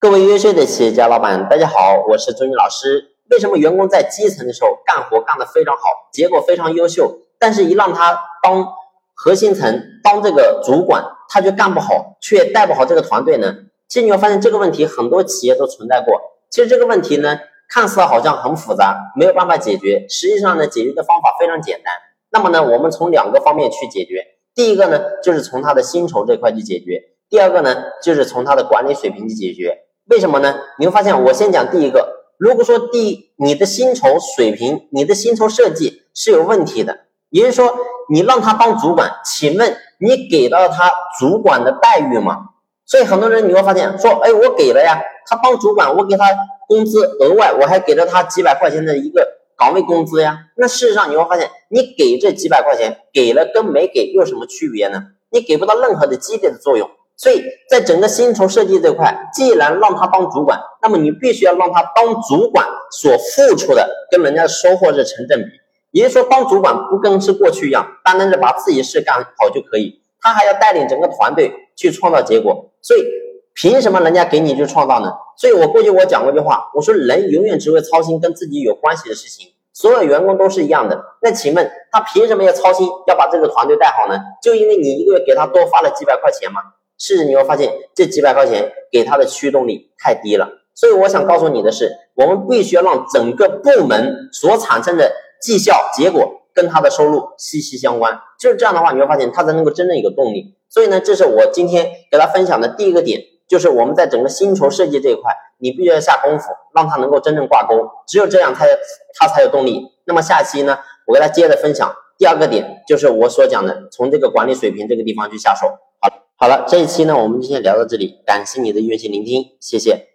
各位优秀的企业家老板，大家好，我是周宇老师。为什么员工在基层的时候干活干得非常好，结果非常优秀，但是一让他当核心层、当这个主管，他就干不好，却带不好这个团队呢？其实你会发现这个问题很多企业都存在过。其实这个问题呢，看似好像很复杂，没有办法解决，实际上呢，解决的方法非常简单。那么呢，我们从两个方面去解决。第一个呢，就是从他的薪酬这块去解决；第二个呢，就是从他的管理水平去解决。为什么呢？你会发现，我先讲第一个。如果说第你的薪酬水平、你的薪酬设计是有问题的，也就是说你让他当主管，请问你给到他主管的待遇吗？所以很多人你会发现说，哎，我给了呀，他当主管，我给他工资额外，我还给了他几百块钱的一个岗位工资呀。那事实上你会发现，你给这几百块钱，给了跟没给有什么区别呢？你给不到任何的激励的作用。所以在整个薪酬设计这块，既然让他当主管，那么你必须要让他当主管所付出的跟人家的收获是成正比。也就是说，当主管不跟是过去一样，单单的把自己事干好就可以，他还要带领整个团队去创造结果。所以凭什么人家给你去创造呢？所以我过去我讲过一句话，我说人永远只会操心跟自己有关系的事情，所有员工都是一样的。那请问他凭什么要操心要把这个团队带好呢？就因为你一个月给他多发了几百块钱吗？是实你会发现这几百块钱给他的驱动力太低了，所以我想告诉你的是，我们必须要让整个部门所产生的绩效结果跟他的收入息息相关，就是这样的话，你会发现他才能够真正有动力。所以呢，这是我今天给他分享的第一个点，就是我们在整个薪酬设计这一块，你必须要下功夫，让他能够真正挂钩，只有这样，他他才有动力。那么下期呢，我给他接着分享第二个点，就是我所讲的，从这个管理水平这个地方去下手。好好了，这一期呢，我们就先聊到这里。感谢你的用心聆听，谢谢。